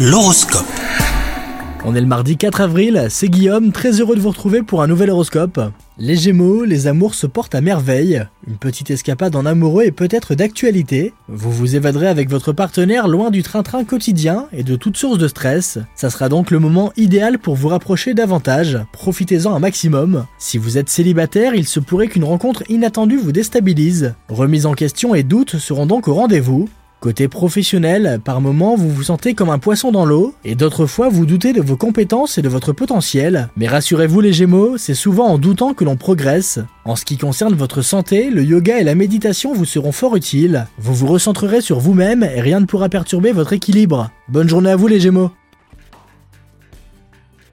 L'horoscope. On est le mardi 4 avril, c'est Guillaume, très heureux de vous retrouver pour un nouvel horoscope. Les Gémeaux, les amours se portent à merveille. Une petite escapade en amoureux est peut-être d'actualité. Vous vous évaderez avec votre partenaire loin du train-train quotidien et de toute source de stress. Ça sera donc le moment idéal pour vous rapprocher davantage. Profitez-en un maximum. Si vous êtes célibataire, il se pourrait qu'une rencontre inattendue vous déstabilise. Remise en question et doutes seront donc au rendez-vous. Côté professionnel, par moments vous vous sentez comme un poisson dans l'eau, et d'autres fois vous doutez de vos compétences et de votre potentiel. Mais rassurez-vous les Gémeaux, c'est souvent en doutant que l'on progresse. En ce qui concerne votre santé, le yoga et la méditation vous seront fort utiles. Vous vous recentrerez sur vous-même et rien ne pourra perturber votre équilibre. Bonne journée à vous les Gémeaux